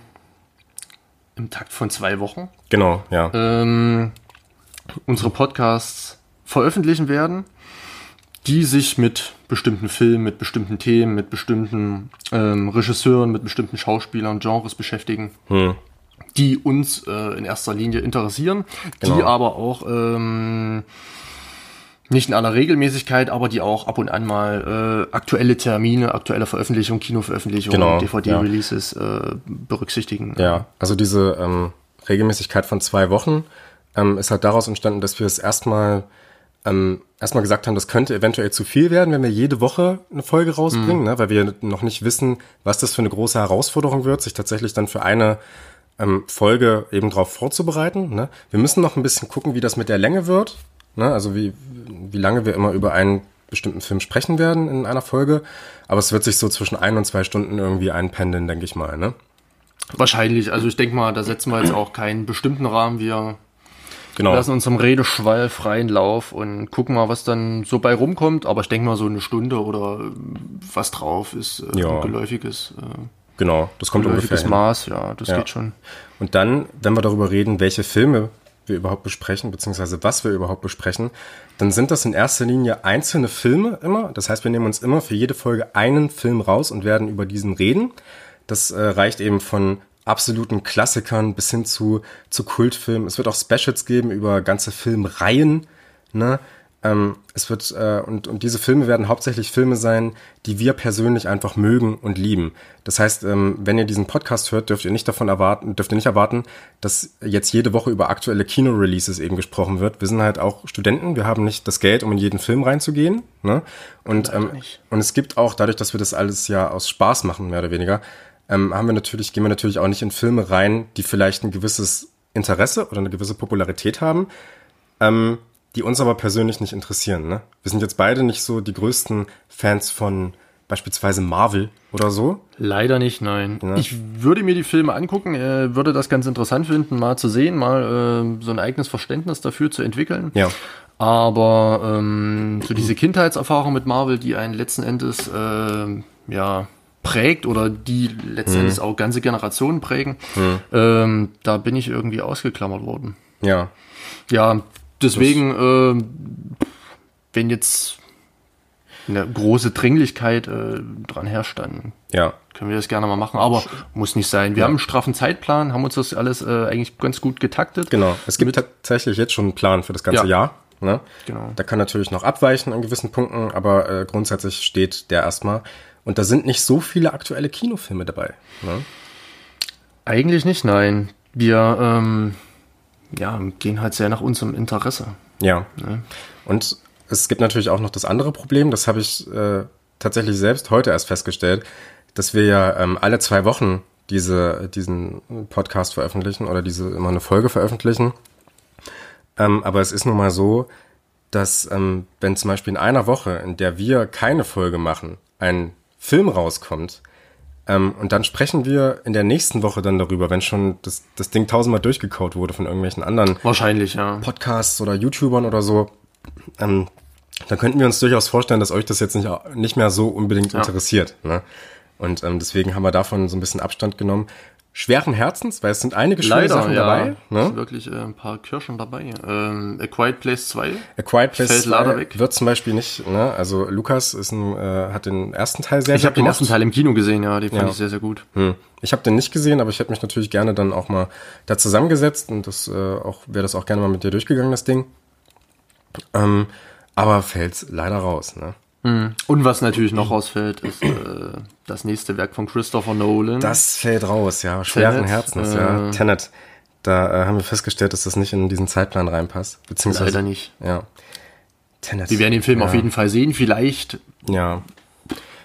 im Takt von zwei Wochen Genau, ja. ähm, unsere Podcasts veröffentlichen werden, die sich mit bestimmten Filmen, mit bestimmten Themen, mit bestimmten ähm, Regisseuren, mit bestimmten Schauspielern, Genres beschäftigen, die uns äh, in erster Linie interessieren, die Genau. aber auch ähm, nicht in aller Regelmäßigkeit, aber die auch ab und an mal äh, aktuelle Termine, aktuelle Veröffentlichungen, Kinoveröffentlichungen, Genau, DVD-Releases äh, berücksichtigen. Ja, also diese ähm, Regelmäßigkeit von zwei Wochen ähm, ist halt daraus entstanden, dass wir es erstmal ähm, erstmal gesagt haben, das könnte eventuell zu viel werden, wenn wir jede Woche eine Folge rausbringen, mhm. ne, weil wir noch nicht wissen, was das für eine große Herausforderung wird, sich tatsächlich dann für eine ähm, Folge eben drauf vorzubereiten. Ne. Wir müssen noch ein bisschen gucken, wie das mit der Länge wird, ne, also wie, wie lange wir immer über einen bestimmten Film sprechen werden in einer Folge. Aber es wird sich so zwischen ein und zwei Stunden irgendwie einpendeln, denke ich mal. Ne? Wahrscheinlich. Also ich denke mal, da setzen wir jetzt auch keinen bestimmten Rahmen. Wir genau. lassen uns im Redeschwall freien Lauf und gucken mal, was dann so bei rumkommt. Aber ich denke mal, so eine Stunde oder was drauf ist äh, ja. ein geläufiges. Äh, genau, das kommt ungefähr hin. Maß, ja, das ja. geht schon. Und dann, wenn wir darüber reden, welche Filme wir überhaupt besprechen, beziehungsweise was wir überhaupt besprechen, dann sind das in erster Linie einzelne Filme immer. Das heißt, wir nehmen uns immer für jede Folge einen Film raus und werden über diesen reden. Das äh, reicht eben von absoluten Klassikern bis hin zu, zu Kultfilmen. Es wird auch Specials geben über ganze Filmreihen. Ne? Ähm, es wird, äh, und, und diese Filme werden hauptsächlich Filme sein, die wir persönlich einfach mögen und lieben. Das heißt, ähm, wenn ihr diesen Podcast hört, dürft ihr nicht davon erwarten, dürft ihr nicht erwarten, dass jetzt jede Woche über aktuelle Kino-Releases eben gesprochen wird. Wir sind halt auch Studenten, wir haben nicht das Geld, um in jeden Film reinzugehen. Ne? Und, ähm, und es gibt auch, dadurch, dass wir das alles ja aus Spaß machen, mehr oder weniger, ähm, haben wir natürlich, gehen wir natürlich auch nicht in Filme rein, die vielleicht ein gewisses Interesse oder eine gewisse Popularität haben. Ähm, die uns aber persönlich nicht interessieren. Ne? Wir sind jetzt beide nicht so die größten Fans von beispielsweise Marvel oder so. Leider nicht, nein. Ja. Ich würde mir die Filme angucken, äh, würde das ganz interessant finden, mal zu sehen, mal äh, so ein eigenes Verständnis dafür zu entwickeln. Ja. Aber ähm, so diese Kindheitserfahrung mit Marvel, die einen letzten Endes äh, ja prägt oder die letzten hm. Endes auch ganze Generationen prägen, hm. ähm, da bin ich irgendwie ausgeklammert worden. Ja. Ja, Deswegen, äh, wenn jetzt eine große Dringlichkeit äh, dran herrscht, dann ja. können wir das gerne mal machen. Aber muss nicht sein. Wir ja. haben einen straffen Zeitplan, haben uns das alles äh, eigentlich ganz gut getaktet. Genau. Es gibt tatsächlich jetzt schon einen Plan für das ganze ja. Jahr. Ne? Genau. Da kann natürlich noch abweichen an gewissen Punkten, aber äh, grundsätzlich steht der erstmal. Und da sind nicht so viele aktuelle Kinofilme dabei. Ne? Eigentlich nicht, nein. Wir ähm, ja, gehen halt sehr nach unserem Interesse. Ja. Ne? Und es gibt natürlich auch noch das andere Problem, das habe ich äh, tatsächlich selbst heute erst festgestellt, dass wir ja ähm, alle zwei Wochen diese, diesen Podcast veröffentlichen oder diese immer eine Folge veröffentlichen. Ähm, aber es ist nun mal so, dass ähm, wenn zum Beispiel in einer Woche, in der wir keine Folge machen, ein Film rauskommt, ähm, und dann sprechen wir in der nächsten Woche dann darüber, wenn schon das, das Ding tausendmal durchgekaut wurde von irgendwelchen anderen Wahrscheinlich, ja. Podcasts oder YouTubern oder so. Ähm, dann könnten wir uns durchaus vorstellen, dass euch das jetzt nicht, nicht mehr so unbedingt ja. interessiert. Ne? Und ähm, deswegen haben wir davon so ein bisschen Abstand genommen schweren Herzens, weil es sind einige schöne Leider, Sachen ja. dabei. Ne? wirklich äh, ein paar Kirschen dabei. Ähm, A Quiet Place 2. A Quiet Place fällt 2 weg. wird zum Beispiel nicht, ne? also Lukas ist ein, äh, hat den ersten Teil sehr, Ich habe den ersten Teil im Kino gesehen, ja, den fand ja. ich sehr, sehr gut. Hm. Ich habe den nicht gesehen, aber ich hätte mich natürlich gerne dann auch mal da zusammengesetzt und das äh, auch wäre das auch gerne mal mit dir durchgegangen, das Ding. Ähm, aber fällt leider raus, ne? Mhm. Und was natürlich noch rausfällt, ist äh, das nächste Werk von Christopher Nolan. Das fällt raus, ja. Schweren Tenet, Herzens, äh, ja. Tenet. Da äh, haben wir festgestellt, dass das nicht in diesen Zeitplan reinpasst. Beziehungsweise, Leider nicht. Ja. Tenet. Wir werden den Film ja. auf jeden Fall sehen. Vielleicht. Ja.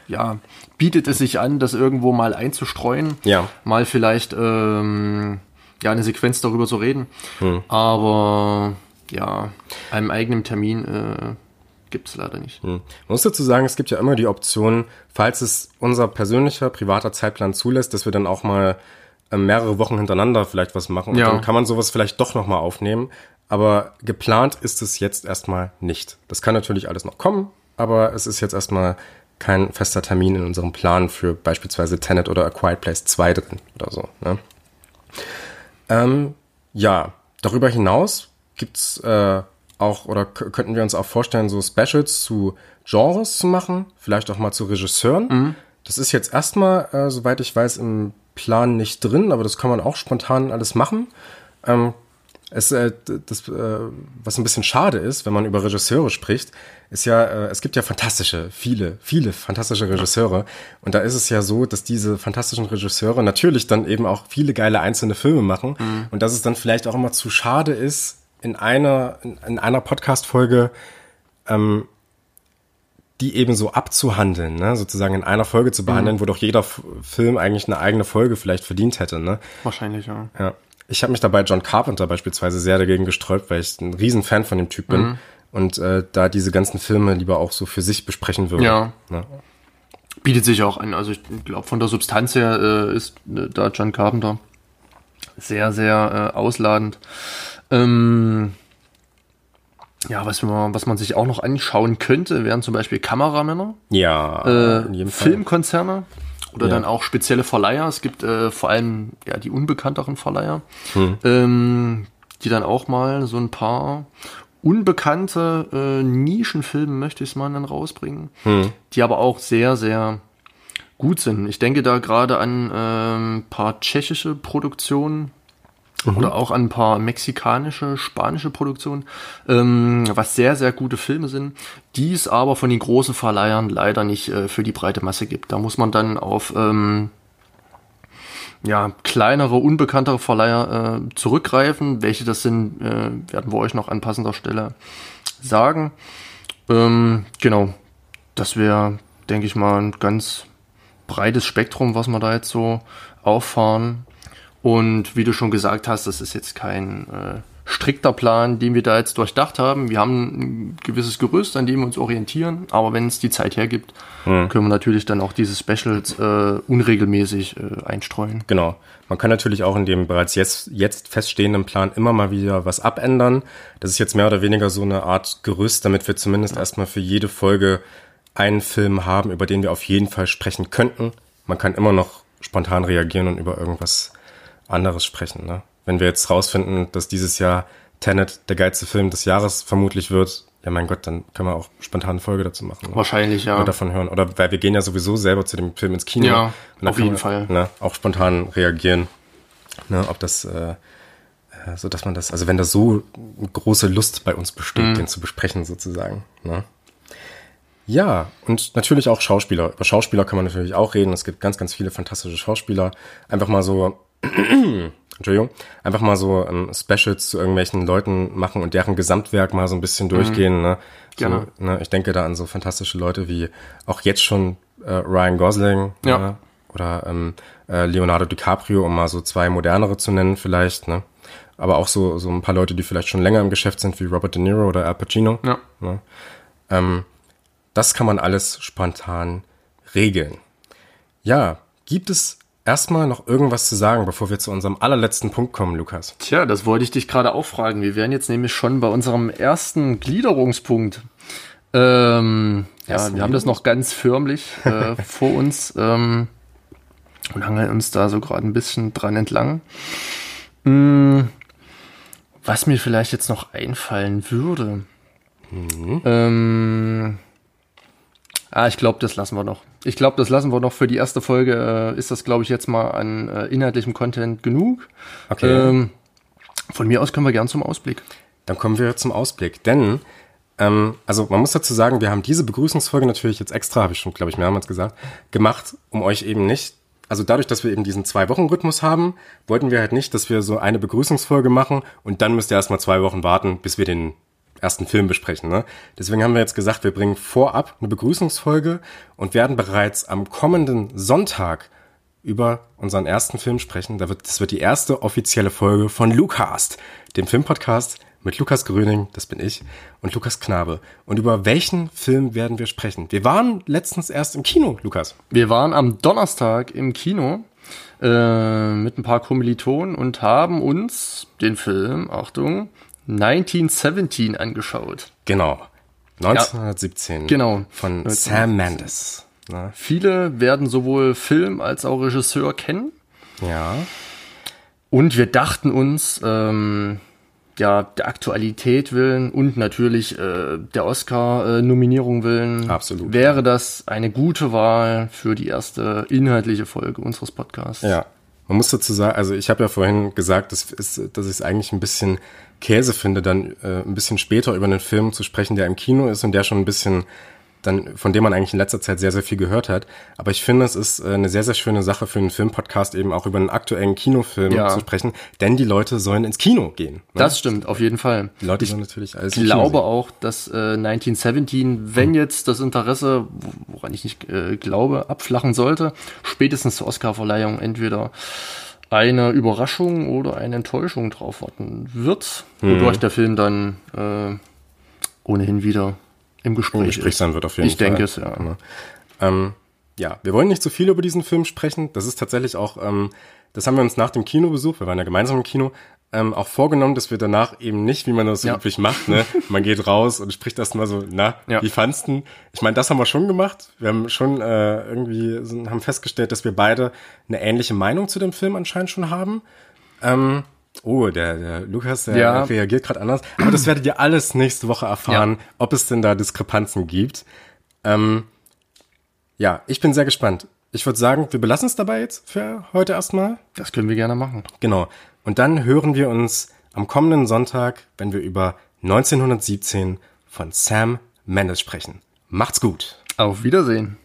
Ja, bietet es sich an, das irgendwo mal einzustreuen. Ja. Mal vielleicht ähm, ja eine Sequenz darüber zu reden. Hm. Aber ja, einem eigenen Termin äh, gibt es leider nicht. Hm. Man muss dazu sagen, es gibt ja immer die Option, falls es unser persönlicher, privater Zeitplan zulässt, dass wir dann auch mal äh, mehrere Wochen hintereinander vielleicht was machen. Und ja. dann kann man sowas vielleicht doch nochmal aufnehmen. Aber geplant ist es jetzt erstmal nicht. Das kann natürlich alles noch kommen, aber es ist jetzt erstmal kein fester Termin in unserem Plan für beispielsweise Tenet oder A Quiet Place 2 drin oder so. Ne? Ähm, ja, darüber hinaus gibt's äh, auch oder könnten wir uns auch vorstellen, so Specials zu Genres zu machen, vielleicht auch mal zu Regisseuren. Mhm. Das ist jetzt erstmal, äh, soweit ich weiß, im Plan nicht drin, aber das kann man auch spontan alles machen. Ähm, es, äh, das, äh, was ein bisschen schade ist, wenn man über Regisseure spricht, ist ja, äh, es gibt ja fantastische, viele, viele fantastische Regisseure. Und da ist es ja so, dass diese fantastischen Regisseure natürlich dann eben auch viele geile einzelne Filme machen. Mhm. Und dass es dann vielleicht auch immer zu schade ist, in einer, in, einer Podcast-Folge ähm, die eben so abzuhandeln, ne? sozusagen in einer Folge zu behandeln, mhm. wo doch jeder F Film eigentlich eine eigene Folge vielleicht verdient hätte. Ne? Wahrscheinlich, ja. ja. Ich habe mich dabei John Carpenter beispielsweise sehr dagegen gesträubt, weil ich ein riesen Fan von dem Typ bin mhm. und äh, da diese ganzen Filme lieber auch so für sich besprechen würde. Ja. Ne? Bietet sich auch an. Also ich glaube, von der Substanz her äh, ist äh, da John Carpenter sehr, sehr äh, ausladend. Ähm, ja, was man, was man sich auch noch anschauen könnte, wären zum Beispiel Kameramänner. Ja. Äh, Filmkonzerne oder ja. dann auch spezielle Verleiher. Es gibt äh, vor allem ja die unbekannteren Verleiher, hm. ähm, die dann auch mal so ein paar unbekannte äh, Nischenfilme, möchte ich es mal dann rausbringen, hm. die aber auch sehr, sehr gut sind. Ich denke da gerade an ein ähm, paar tschechische Produktionen, Mhm. Oder auch an ein paar mexikanische, spanische Produktionen, ähm, was sehr, sehr gute Filme sind, die es aber von den großen Verleihern leider nicht äh, für die breite Masse gibt. Da muss man dann auf ähm, ja, kleinere, unbekanntere Verleiher äh, zurückgreifen. Welche das sind, äh, werden wir euch noch an passender Stelle sagen. Ähm, genau, das wäre, denke ich mal, ein ganz breites Spektrum, was wir da jetzt so auffahren. Und wie du schon gesagt hast, das ist jetzt kein äh, strikter Plan, den wir da jetzt durchdacht haben. Wir haben ein gewisses Gerüst, an dem wir uns orientieren, aber wenn es die Zeit hergibt, hm. können wir natürlich dann auch diese Specials äh, unregelmäßig äh, einstreuen. Genau. Man kann natürlich auch in dem bereits jetzt, jetzt feststehenden Plan immer mal wieder was abändern. Das ist jetzt mehr oder weniger so eine Art Gerüst, damit wir zumindest erstmal für jede Folge einen Film haben, über den wir auf jeden Fall sprechen könnten. Man kann immer noch spontan reagieren und über irgendwas anderes sprechen. Ne? Wenn wir jetzt rausfinden, dass dieses Jahr Tenet der geilste Film des Jahres vermutlich wird, ja mein Gott, dann können wir auch spontan eine Folge dazu machen. Ne? Wahrscheinlich, ja. Oder davon hören. Oder weil wir gehen ja sowieso selber zu dem Film ins Kino. Ja, auf jeden wir, Fall. Ne, auch spontan reagieren. Ne, ob das, äh, äh, so dass man das, also wenn da so große Lust bei uns besteht, mhm. den zu besprechen sozusagen. Ne? Ja, und natürlich auch Schauspieler. Über Schauspieler kann man natürlich auch reden. Es gibt ganz, ganz viele fantastische Schauspieler. Einfach mal so Entschuldigung, einfach mal so ähm, Specials zu irgendwelchen Leuten machen und deren Gesamtwerk mal so ein bisschen durchgehen. Mhm. Ne? So, genau. ne? Ich denke da an so fantastische Leute wie auch jetzt schon äh, Ryan Gosling ja. ne? oder ähm, äh, Leonardo DiCaprio, um mal so zwei modernere zu nennen vielleicht. Ne? Aber auch so, so ein paar Leute, die vielleicht schon länger im Geschäft sind, wie Robert De Niro oder Al Pacino. Ja. Ne? Ähm, das kann man alles spontan regeln. Ja, gibt es erstmal noch irgendwas zu sagen, bevor wir zu unserem allerletzten Punkt kommen, Lukas? Tja, das wollte ich dich gerade auch fragen. Wir wären jetzt nämlich schon bei unserem ersten Gliederungspunkt. Ähm, ja, wir haben das noch ganz förmlich äh, vor uns ähm, und hangeln uns da so gerade ein bisschen dran entlang. Hm, was mir vielleicht jetzt noch einfallen würde. Mhm. Ähm, Ah, ich glaube, das lassen wir noch. Ich glaube, das lassen wir noch für die erste Folge. Äh, ist das, glaube ich, jetzt mal an äh, inhaltlichem Content genug. Okay. Ähm, von mir aus können wir gern zum Ausblick. Dann kommen wir zum Ausblick. Denn, ähm, also man muss dazu sagen, wir haben diese Begrüßungsfolge natürlich jetzt extra, habe ich schon, glaube ich, mehrmals gesagt, gemacht, um euch eben nicht also dadurch, dass wir eben diesen Zwei-Wochen-Rhythmus haben, wollten wir halt nicht, dass wir so eine Begrüßungsfolge machen und dann müsst ihr erstmal zwei Wochen warten, bis wir den ersten Film besprechen. Ne? Deswegen haben wir jetzt gesagt, wir bringen vorab eine Begrüßungsfolge und werden bereits am kommenden Sonntag über unseren ersten Film sprechen. Das wird die erste offizielle Folge von Lucast, dem Filmpodcast mit Lukas Gröning, das bin ich, und Lukas Knabe. Und über welchen Film werden wir sprechen? Wir waren letztens erst im Kino, Lukas. Wir waren am Donnerstag im Kino äh, mit ein paar Kommilitonen und haben uns den Film, Achtung, 1917 angeschaut. Genau. 1917. Ja, genau. Von Sam Mendes. Ne? Viele werden sowohl Film als auch Regisseur kennen. Ja. Und wir dachten uns, ähm, ja, der Aktualität willen und natürlich äh, der Oscar-Nominierung willen, Absolut. wäre das eine gute Wahl für die erste inhaltliche Folge unseres Podcasts. Ja. Man muss dazu sagen, also ich habe ja vorhin gesagt, dass, dass ich es eigentlich ein bisschen Käse finde, dann äh, ein bisschen später über einen Film zu sprechen, der im Kino ist und der schon ein bisschen dann, von dem man eigentlich in letzter Zeit sehr, sehr viel gehört hat. Aber ich finde, es ist äh, eine sehr, sehr schöne Sache für einen Filmpodcast eben auch über einen aktuellen Kinofilm Ja. zu sprechen, denn die Leute sollen ins Kino gehen. ne? Das stimmt, auf jeden Fall. die Leute ich sollen natürlich alles Ich glaube auch, dass äh, 1917, wenn jetzt das Interesse, wo- woran ich nicht äh, glaube, abflachen sollte, spätestens zur Oscarverleihung entweder eine Überraschung oder eine Enttäuschung drauf warten wird, Mhm. wodurch der Film dann äh, ohnehin wieder im Gespräch, Gespräch ist. sein wird auf jeden Ich Fall. denke es, ja. Ähm, ja, wir wollen nicht zu viel über diesen Film sprechen. Das ist tatsächlich auch, ähm, das haben wir uns nach dem Kinobesuch, wir waren ja gemeinsam im Kino, ähm, auch vorgenommen, dass wir danach eben nicht, wie man das so Ja. üblich macht, ne? Man geht raus und spricht erstmal so, na, Ja. wie fandst du? Ich meine, das haben wir schon gemacht. Wir haben schon äh, irgendwie so, haben festgestellt, dass wir beide eine ähnliche Meinung zu dem Film anscheinend schon haben. Ähm, oh, der, der Lukas, der Ja. reagiert gerade anders. Aber das werdet ihr alles nächste Woche erfahren, ob es denn da Diskrepanzen gibt. Ähm, ja, ich bin sehr gespannt. Ich würde sagen, wir belassen es dabei jetzt für heute erstmal. Das können wir gerne machen. Genau. Und dann hören wir uns am kommenden Sonntag, wenn wir über 1917 von Sam Mendes sprechen. Macht's gut. Auf Wiedersehen.